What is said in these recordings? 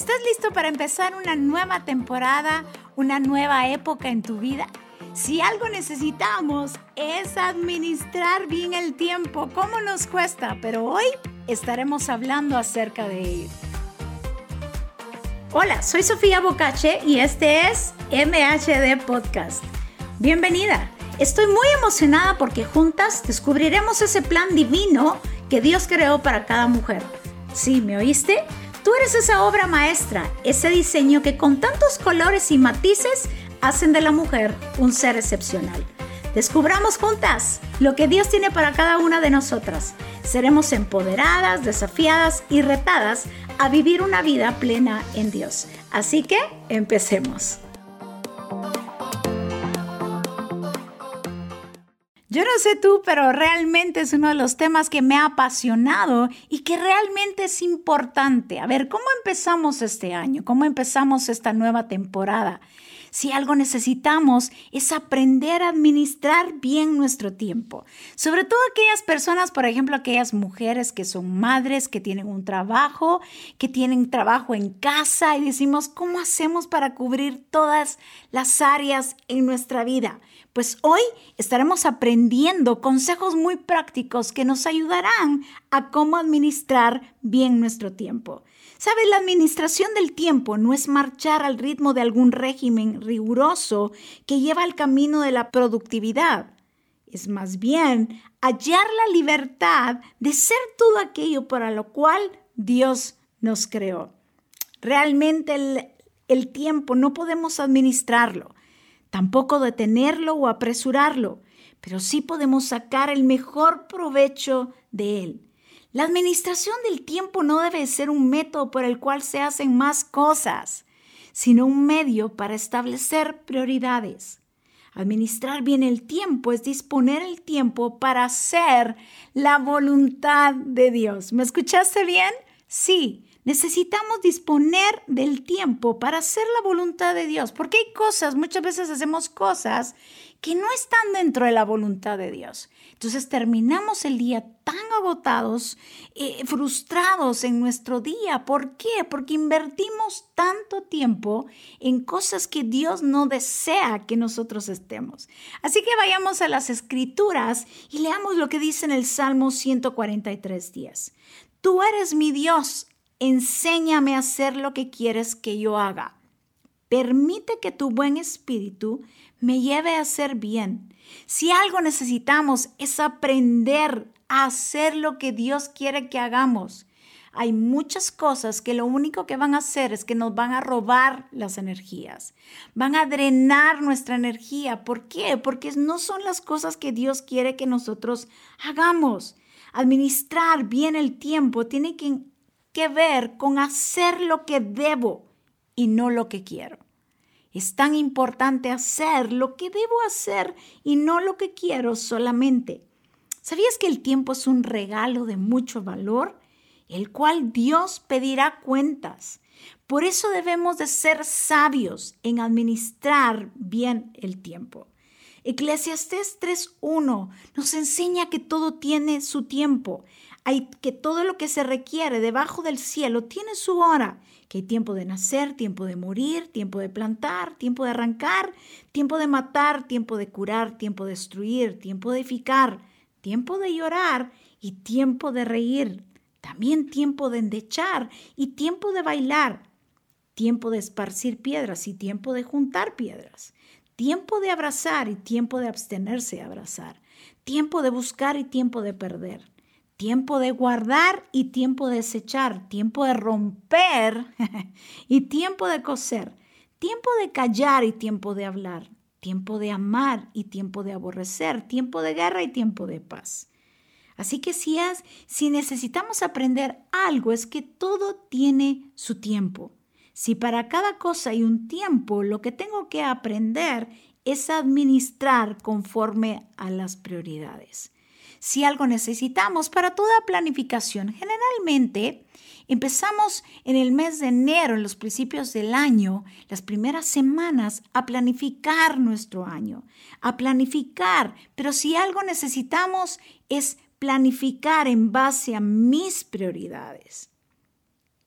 ¿Estás listo para empezar una nueva temporada, una nueva época en tu vida? Si algo necesitamos es administrar bien el tiempo, ¿cómo nos cuesta? Pero hoy estaremos hablando acerca de ello. Hola, soy Sofía Bocache y este es MHD Podcast. Bienvenida. Estoy muy emocionada porque juntas descubriremos ese plan divino que Dios creó para cada mujer. ¿Sí, me oíste? Tú eres esa obra maestra, ese diseño que con tantos colores y matices hacen de la mujer un ser excepcional. Descubramos juntas lo que Dios tiene para cada una de nosotras. Seremos empoderadas, desafiadas y retadas a vivir una vida plena en Dios. Así que empecemos. Yo no sé tú, pero realmente es uno de los temas que me ha apasionado y que realmente es importante. A ver, ¿cómo empezamos este año? ¿Cómo empezamos esta nueva temporada? Si algo necesitamos es aprender a administrar bien nuestro tiempo. Sobre todo aquellas personas, por ejemplo, aquellas mujeres que son madres, que tienen un trabajo, que tienen trabajo en casa y decimos, ¿cómo hacemos para cubrir todas las áreas en nuestra vida? Pues hoy estaremos aprendiendo consejos muy prácticos que nos ayudarán a cómo administrar bien nuestro tiempo. ¿Sabes? La administración del tiempo no es marchar al ritmo de algún régimen riguroso que lleva al camino de la productividad. Es más bien hallar la libertad de ser todo aquello para lo cual Dios nos creó. Realmente el, tiempo no podemos administrarlo tampoco detenerlo o apresurarlo, pero sí podemos sacar el mejor provecho de él. La administración del tiempo no debe ser un método por el cual se hacen más cosas, sino un medio para establecer prioridades. Administrar bien el tiempo es disponer el tiempo para hacer la voluntad de Dios. ¿Me escuchaste bien? Sí, Necesitamos disponer del tiempo para hacer la voluntad de Dios, porque hay cosas, muchas veces hacemos cosas que no están dentro de la voluntad de Dios. Entonces terminamos el día tan agotados, eh, frustrados en nuestro día. ¿Por qué? Porque invertimos tanto tiempo en cosas que Dios no desea que nosotros estemos. Así que vayamos a las escrituras y leamos lo que dice en el Salmo 143 días. Tú eres mi Dios, enséñame a hacer lo que quieres que yo haga. Permite que tu buen espíritu me lleve a hacer bien. Si algo necesitamos es aprender a hacer lo que Dios quiere que hagamos. Hay muchas cosas que lo único que van a hacer es que nos van a robar las energías, van a drenar nuestra energía. ¿Por qué? Porque no son las cosas que Dios quiere que nosotros hagamos. Administrar bien el tiempo tiene que que ver con hacer lo que debo y no lo que quiero. Es tan importante hacer lo que debo hacer y no lo que quiero solamente. ¿Sabías que el tiempo es un regalo de mucho valor, el cual Dios pedirá cuentas? Por eso debemos de ser sabios en administrar bien el tiempo. Eclesiastés 3.1 nos enseña que todo tiene su tiempo hay que todo lo que se requiere debajo del cielo tiene su hora, que hay tiempo de nacer, tiempo de morir, tiempo de plantar, tiempo de arrancar, tiempo de matar, tiempo de curar, tiempo de destruir, tiempo de edificar, tiempo de llorar y tiempo de reír, también tiempo de endechar y tiempo de bailar, tiempo de esparcir piedras y tiempo de juntar piedras, tiempo de abrazar y tiempo de abstenerse de abrazar, tiempo de buscar y tiempo de perder tiempo de guardar y tiempo de desechar, tiempo de romper y tiempo de coser, tiempo de callar y tiempo de hablar, tiempo de amar y tiempo de aborrecer, tiempo de guerra y tiempo de paz. Así que si, si necesitamos aprender algo es que todo tiene su tiempo. Si para cada cosa hay un tiempo, lo que tengo que aprender es administrar conforme a las prioridades si algo necesitamos para toda planificación. Generalmente empezamos en el mes de enero, en los principios del año, las primeras semanas, a planificar nuestro año, a planificar. Pero si algo necesitamos es planificar en base a mis prioridades.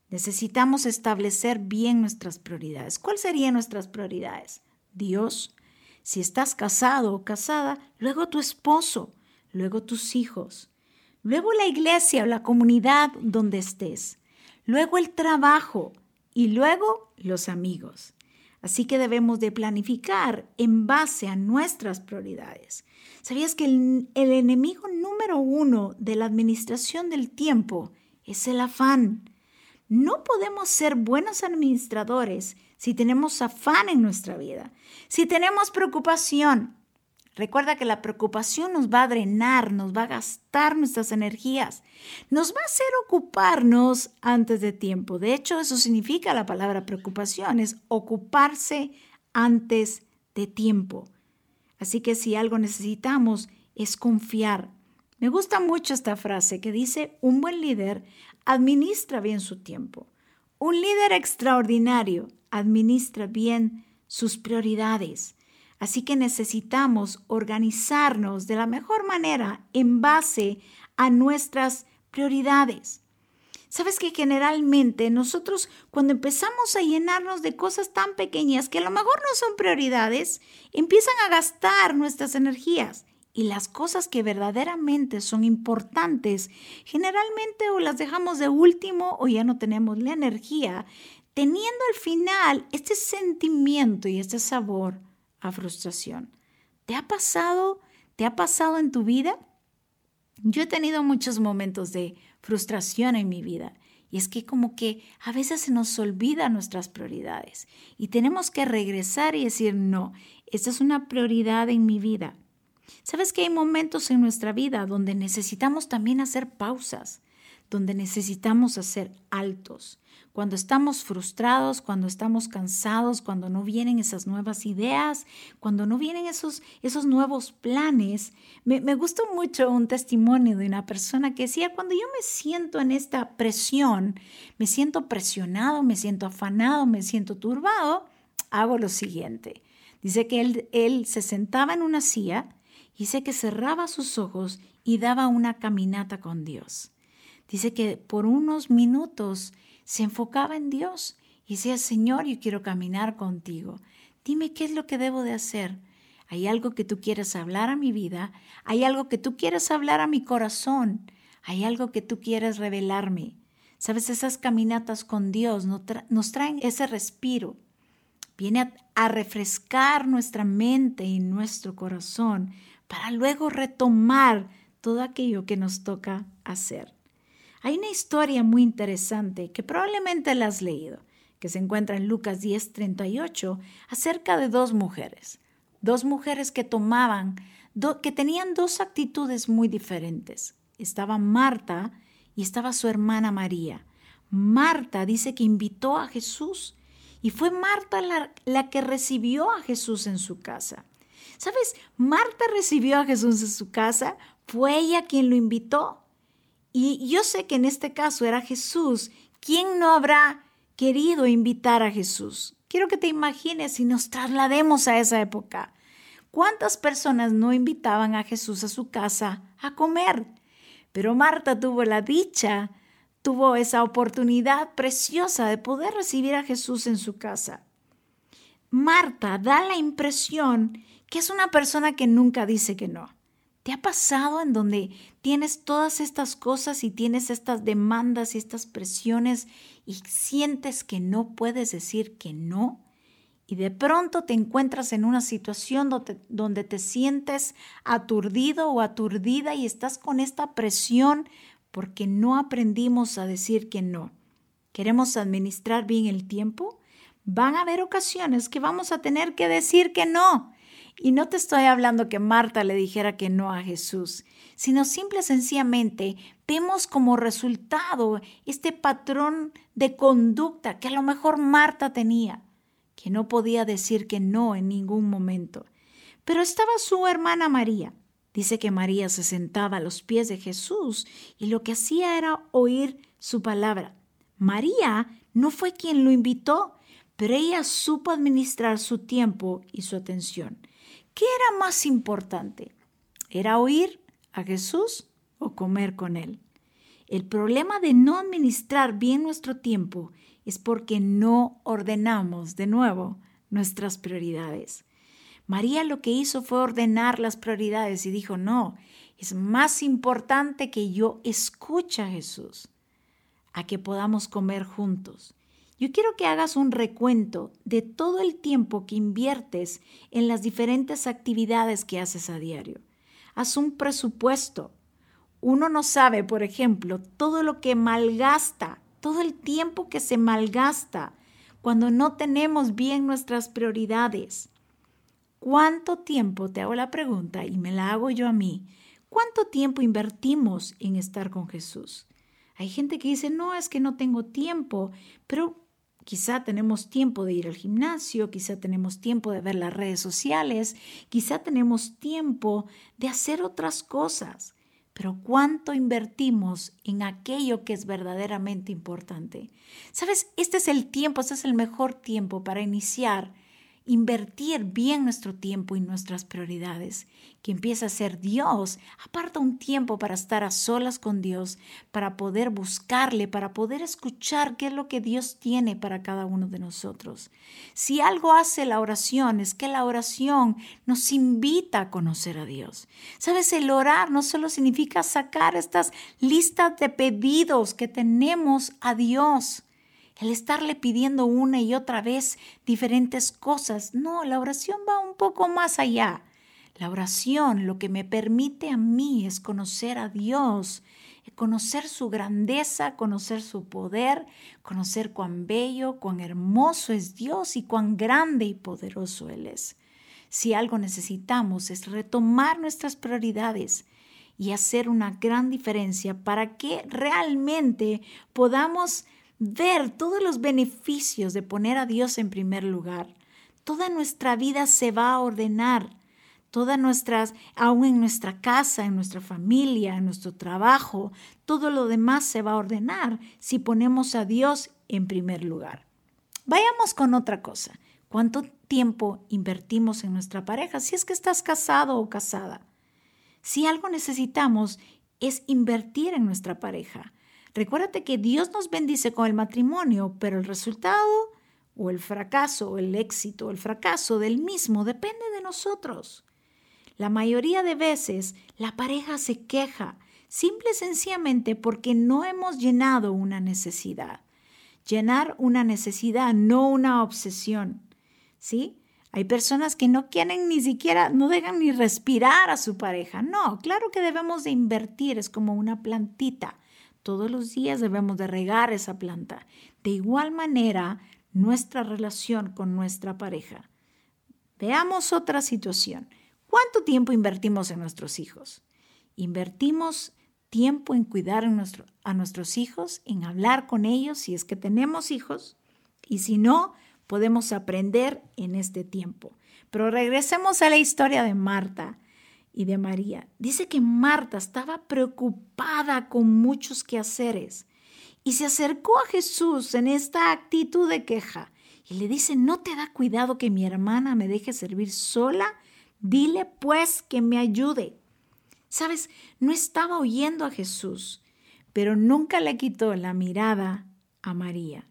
Necesitamos establecer bien nuestras prioridades. ¿Cuáles serían nuestras prioridades? Dios. Si estás casado o casada, luego tu esposo, luego tus hijos, luego la iglesia o la comunidad donde estés, luego el trabajo y luego los amigos. Así que debemos de planificar en base a nuestras prioridades. ¿Sabías que el, el enemigo número uno de la administración del tiempo es el afán? No podemos ser buenos administradores si tenemos afán en nuestra vida, si tenemos preocupación. Recuerda que la preocupación nos va a drenar, nos va a gastar nuestras energías, nos va a hacer ocuparnos antes de tiempo. De hecho, eso significa la palabra preocupación, es ocuparse antes de tiempo. Así que si algo necesitamos es confiar. Me gusta mucho esta frase que dice, un buen líder administra bien su tiempo. Un líder extraordinario administra bien sus prioridades. Así que necesitamos organizarnos de la mejor manera en base a nuestras prioridades. Sabes que generalmente nosotros cuando empezamos a llenarnos de cosas tan pequeñas que a lo mejor no son prioridades, empiezan a gastar nuestras energías y las cosas que verdaderamente son importantes, generalmente o las dejamos de último o ya no tenemos la energía, teniendo al final este sentimiento y este sabor a frustración. ¿Te ha pasado? ¿Te ha pasado en tu vida? Yo he tenido muchos momentos de frustración en mi vida. Y es que como que a veces se nos olvidan nuestras prioridades y tenemos que regresar y decir, no, esta es una prioridad en mi vida. Sabes que hay momentos en nuestra vida donde necesitamos también hacer pausas, donde necesitamos hacer altos. Cuando estamos frustrados, cuando estamos cansados, cuando no vienen esas nuevas ideas, cuando no vienen esos, esos nuevos planes. Me, me gustó mucho un testimonio de una persona que decía, cuando yo me siento en esta presión, me siento presionado, me siento afanado, me siento turbado, hago lo siguiente. Dice que él, él se sentaba en una silla, Dice que cerraba sus ojos y daba una caminata con Dios. Dice que por unos minutos se enfocaba en Dios y decía, Señor, yo quiero caminar contigo. Dime qué es lo que debo de hacer. Hay algo que tú quieres hablar a mi vida, hay algo que tú quieres hablar a mi corazón, hay algo que tú quieres revelarme. Sabes, esas caminatas con Dios nos traen ese respiro. Viene a refrescar nuestra mente y nuestro corazón para luego retomar todo aquello que nos toca hacer. Hay una historia muy interesante que probablemente la has leído, que se encuentra en Lucas 10:38, acerca de dos mujeres, dos mujeres que tomaban, que tenían dos actitudes muy diferentes. Estaba Marta y estaba su hermana María. Marta dice que invitó a Jesús y fue Marta la que recibió a Jesús en su casa. ¿Sabes? Marta recibió a Jesús en su casa, fue ella quien lo invitó. Y yo sé que en este caso era Jesús. ¿Quién no habrá querido invitar a Jesús? Quiero que te imagines y nos traslademos a esa época. ¿Cuántas personas no invitaban a Jesús a su casa a comer? Pero Marta tuvo la dicha, tuvo esa oportunidad preciosa de poder recibir a Jesús en su casa. Marta da la impresión que es una persona que nunca dice que no. ¿Te ha pasado en donde tienes todas estas cosas y tienes estas demandas y estas presiones y sientes que no puedes decir que no? Y de pronto te encuentras en una situación donde, donde te sientes aturdido o aturdida y estás con esta presión porque no aprendimos a decir que no. ¿Queremos administrar bien el tiempo? Van a haber ocasiones que vamos a tener que decir que no y no te estoy hablando que Marta le dijera que no a Jesús, sino simple y sencillamente vemos como resultado este patrón de conducta que a lo mejor Marta tenía, que no podía decir que no en ningún momento. Pero estaba su hermana María. Dice que María se sentaba a los pies de Jesús y lo que hacía era oír su palabra. María no fue quien lo invitó, pero ella supo administrar su tiempo y su atención. ¿Qué era más importante? ¿Era oír a Jesús o comer con Él? El problema de no administrar bien nuestro tiempo es porque no ordenamos de nuevo nuestras prioridades. María lo que hizo fue ordenar las prioridades y dijo, no, es más importante que yo escuche a Jesús, a que podamos comer juntos. Yo quiero que hagas un recuento de todo el tiempo que inviertes en las diferentes actividades que haces a diario. Haz un presupuesto. Uno no sabe, por ejemplo, todo lo que malgasta, todo el tiempo que se malgasta cuando no tenemos bien nuestras prioridades. ¿Cuánto tiempo, te hago la pregunta y me la hago yo a mí, cuánto tiempo invertimos en estar con Jesús? Hay gente que dice, no, es que no tengo tiempo, pero quizá tenemos tiempo de ir al gimnasio, quizá tenemos tiempo de ver las redes sociales, quizá tenemos tiempo de hacer otras cosas, pero ¿cuánto invertimos en aquello que es verdaderamente importante? Sabes, este es el tiempo, este es el mejor tiempo para iniciar invertir bien nuestro tiempo y nuestras prioridades, que empieza a ser Dios. Aparta un tiempo para estar a solas con Dios, para poder buscarle, para poder escuchar qué es lo que Dios tiene para cada uno de nosotros. Si algo hace la oración, es que la oración nos invita a conocer a Dios. Sabes, el orar no solo significa sacar estas listas de pedidos que tenemos a Dios el estarle pidiendo una y otra vez diferentes cosas. No, la oración va un poco más allá. La oración lo que me permite a mí es conocer a Dios, conocer su grandeza, conocer su poder, conocer cuán bello, cuán hermoso es Dios y cuán grande y poderoso Él es. Si algo necesitamos es retomar nuestras prioridades y hacer una gran diferencia para que realmente podamos ver todos los beneficios de poner a Dios en primer lugar. Toda nuestra vida se va a ordenar. Todas nuestras, aún en nuestra casa, en nuestra familia, en nuestro trabajo, todo lo demás se va a ordenar si ponemos a Dios en primer lugar. Vayamos con otra cosa. ¿Cuánto tiempo invertimos en nuestra pareja? Si es que estás casado o casada. Si algo necesitamos es invertir en nuestra pareja. Recuérdate que Dios nos bendice con el matrimonio, pero el resultado o el fracaso o el éxito o el fracaso del mismo depende de nosotros. La mayoría de veces la pareja se queja simple y sencillamente porque no hemos llenado una necesidad. Llenar una necesidad, no una obsesión. ¿Sí? Hay personas que no quieren ni siquiera, no dejan ni respirar a su pareja. No, claro que debemos de invertir, es como una plantita. Todos los días debemos de regar esa planta. De igual manera, nuestra relación con nuestra pareja. Veamos otra situación. ¿Cuánto tiempo invertimos en nuestros hijos? Invertimos tiempo en cuidar a, nuestros hijos, en hablar con ellos si es que tenemos hijos, y si no, podemos aprender en este tiempo. Pero regresemos a la historia de Marta y de María. Dice que Marta estaba preocupada con muchos quehaceres y se acercó a Jesús en esta actitud de queja y le dice, ¿no te da cuidado que mi hermana me deje servir sola? Dile pues que me ayude. Sabes, no estaba oyendo a Jesús, pero nunca le quitó la mirada a María.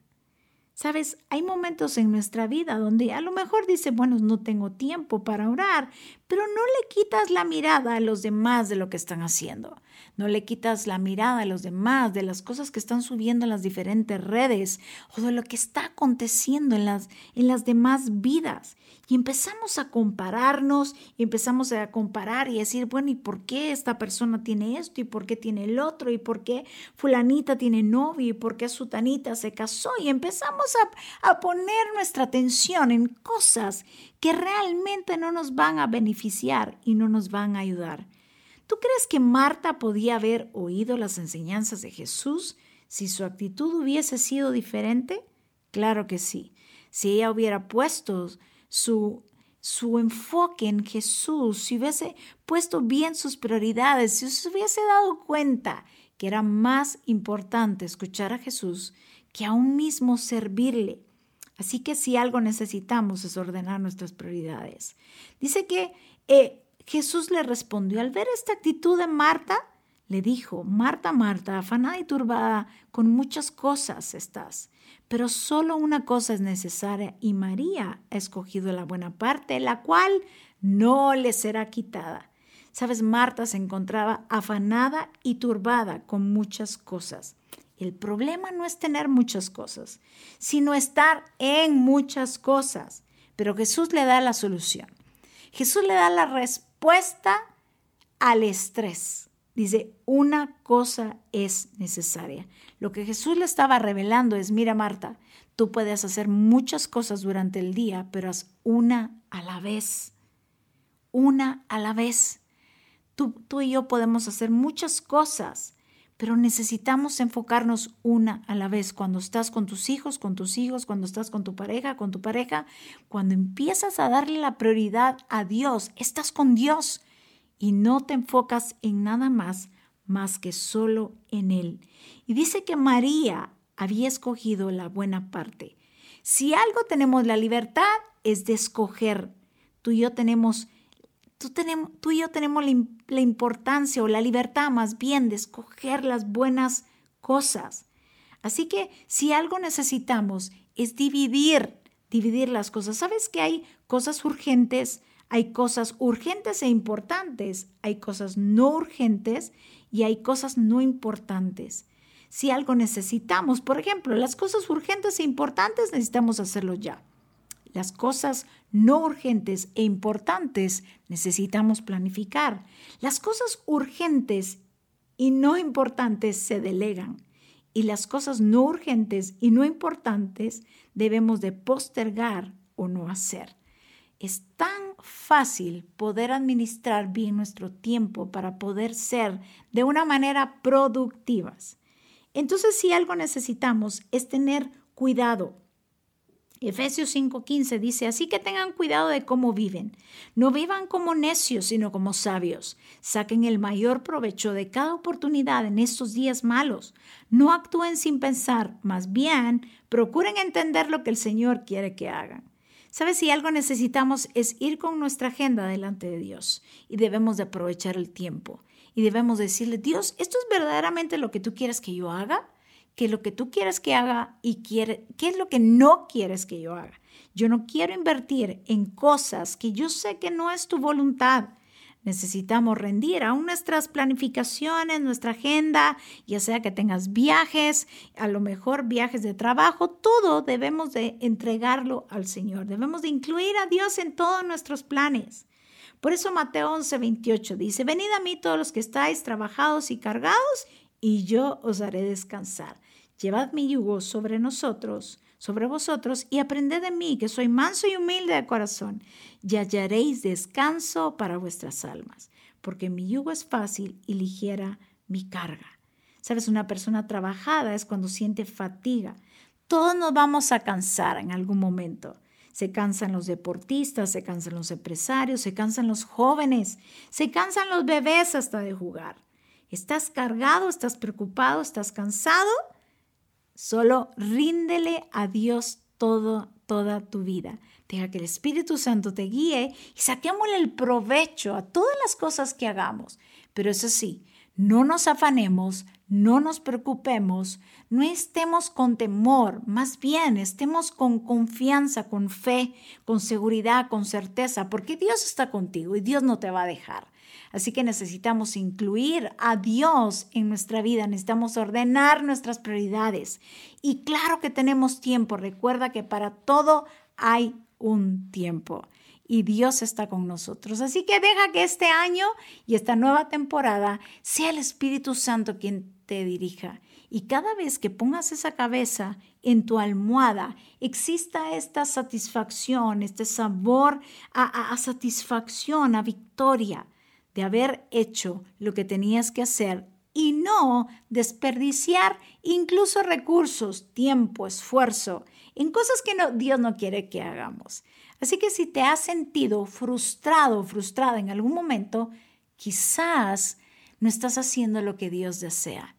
Sabes, hay momentos en nuestra vida donde a lo mejor dice, bueno, no tengo tiempo para orar, pero no le quitas la mirada a los demás de lo que están haciendo. No le quitas la mirada a los demás de las cosas que están subiendo en las diferentes redes o de lo que está aconteciendo en las, en las demás vidas. Y empezamos a compararnos, y empezamos a comparar y decir, bueno, ¿y por qué esta persona tiene esto? ¿Y por qué tiene el otro? ¿Y por qué fulanita tiene novio? ¿Y por qué sutanita se casó? Y empezamos a, a poner nuestra atención en cosas que realmente no nos van a beneficiar y no nos van a ayudar. ¿Tú crees que Marta podía haber oído las enseñanzas de Jesús si su actitud hubiese sido diferente? Claro que sí. Si ella hubiera puesto su, su enfoque en Jesús, si hubiese puesto bien sus prioridades, si se hubiese dado cuenta que era más importante escuchar a Jesús que aún mismo servirle. Así que si algo necesitamos es ordenar nuestras prioridades. Dice que eh, Jesús le respondió, al ver esta actitud de Marta, le dijo, Marta, Marta, afanada y turbada, con muchas cosas estás, pero solo una cosa es necesaria y María ha escogido la buena parte, la cual no le será quitada. Sabes, Marta se encontraba afanada y turbada con muchas cosas. El problema no es tener muchas cosas, sino estar en muchas cosas. Pero Jesús le da la solución. Jesús le da la respuesta al estrés. Dice, una cosa es necesaria. Lo que Jesús le estaba revelando es, mira Marta, tú puedes hacer muchas cosas durante el día, pero haz una a la vez. Una a la vez. Tú, tú y yo podemos hacer muchas cosas, pero necesitamos enfocarnos una a la vez. Cuando estás con tus hijos, con tus hijos, cuando estás con tu pareja, con tu pareja, cuando empiezas a darle la prioridad a Dios, estás con Dios y no te enfocas en nada más más que solo en Él. Y dice que María había escogido la buena parte. Si algo tenemos la libertad es de escoger. Tú y yo tenemos, tú, tenemos, tú y yo tenemos la, la importancia o la libertad más bien de escoger las buenas cosas. Así que si algo necesitamos es dividir, dividir las cosas. ¿Sabes que hay cosas urgentes? Hay cosas urgentes e importantes, hay cosas no urgentes y hay cosas no importantes. Si algo necesitamos, por ejemplo, las cosas urgentes e importantes necesitamos hacerlo ya. Las cosas no urgentes e importantes necesitamos planificar. Las cosas urgentes y no importantes se delegan y las cosas no urgentes y no importantes debemos de postergar o no hacer. Es tan fácil poder administrar bien nuestro tiempo para poder ser de una manera productivas. Entonces, si algo necesitamos es tener cuidado. Efesios 5:15 dice, así que tengan cuidado de cómo viven. No vivan como necios, sino como sabios. Saquen el mayor provecho de cada oportunidad en estos días malos. No actúen sin pensar, más bien procuren entender lo que el Señor quiere que hagan. ¿Sabes? Si algo necesitamos es ir con nuestra agenda delante de Dios y debemos de aprovechar el tiempo y debemos decirle, Dios, ¿esto es verdaderamente lo que tú quieres que yo haga? ¿Qué es lo que tú quieres que haga y quiere, qué es lo que no quieres que yo haga? Yo no quiero invertir en cosas que yo sé que no es tu voluntad. Necesitamos rendir aún nuestras planificaciones, nuestra agenda, ya sea que tengas viajes, a lo mejor viajes de trabajo, todo debemos de entregarlo al Señor. Debemos de incluir a Dios en todos nuestros planes. Por eso Mateo 11, 28 dice, venid a mí todos los que estáis trabajados y cargados, y yo os haré descansar. Llevad mi yugo sobre nosotros sobre vosotros y aprended de mí, que soy manso y humilde de corazón, y hallaréis descanso para vuestras almas, porque mi yugo es fácil y ligera mi carga. Sabes, una persona trabajada es cuando siente fatiga. Todos nos vamos a cansar en algún momento. Se cansan los deportistas, se cansan los empresarios, se cansan los jóvenes, se cansan los bebés hasta de jugar. ¿Estás cargado? ¿Estás preocupado? ¿Estás cansado? Solo ríndele a Dios todo, toda tu vida. Deja que el Espíritu Santo te guíe y saquémosle el provecho a todas las cosas que hagamos. Pero eso sí, no nos afanemos, no nos preocupemos, no estemos con temor, más bien estemos con confianza, con fe, con seguridad, con certeza, porque Dios está contigo y Dios no te va a dejar. Así que necesitamos incluir a Dios en nuestra vida, necesitamos ordenar nuestras prioridades. Y claro que tenemos tiempo, recuerda que para todo hay un tiempo y Dios está con nosotros. Así que deja que este año y esta nueva temporada sea el Espíritu Santo quien te dirija. Y cada vez que pongas esa cabeza en tu almohada, exista esta satisfacción, este sabor a, a satisfacción, a victoria de haber hecho lo que tenías que hacer y no desperdiciar incluso recursos, tiempo, esfuerzo en cosas que Dios no quiere que hagamos. Así que si te has sentido frustrado frustrada en algún momento, quizás no estás haciendo lo que Dios desea.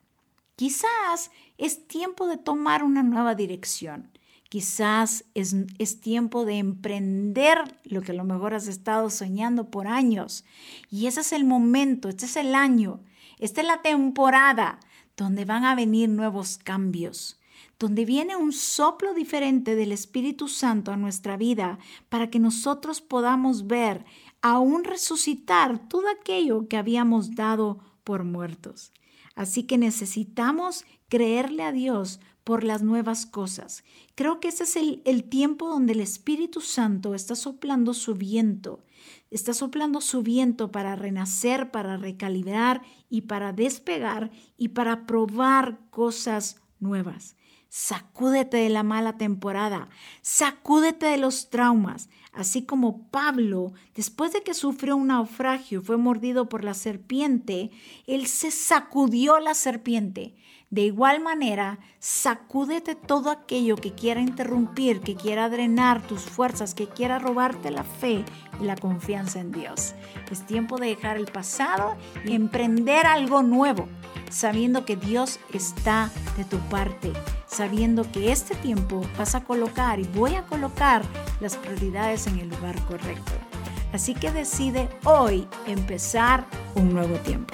Quizás es tiempo de tomar una nueva dirección. Quizás es, es, tiempo de emprender lo que a lo mejor has estado soñando por años. Y ese es el momento, este es el año Esta es la temporada donde van a venir nuevos cambios, donde viene un soplo diferente del Espíritu Santo a nuestra vida para que nosotros podamos ver, aún resucitar todo aquello que habíamos dado por muertos. Así que necesitamos creerle a Dios por las nuevas cosas. Creo que ese es el, el, tiempo donde el Espíritu Santo está soplando su viento, está soplando su viento para renacer, para recalibrar y para despegar y para probar cosas nuevas. Sacúdete de la mala temporada, sacúdete de los traumas, así como Pablo, después de que sufrió un naufragio y fue mordido por la serpiente, él se sacudió la serpiente. De igual manera, sacúdete todo aquello que quiera interrumpir, que quiera drenar tus fuerzas, que quiera robarte la fe y la confianza en Dios. Es tiempo de dejar el pasado y emprender algo nuevo, sabiendo que Dios está de tu parte, sabiendo que este tiempo vas a colocar y voy a colocar las prioridades en el lugar correcto. Así que decide hoy empezar un nuevo tiempo.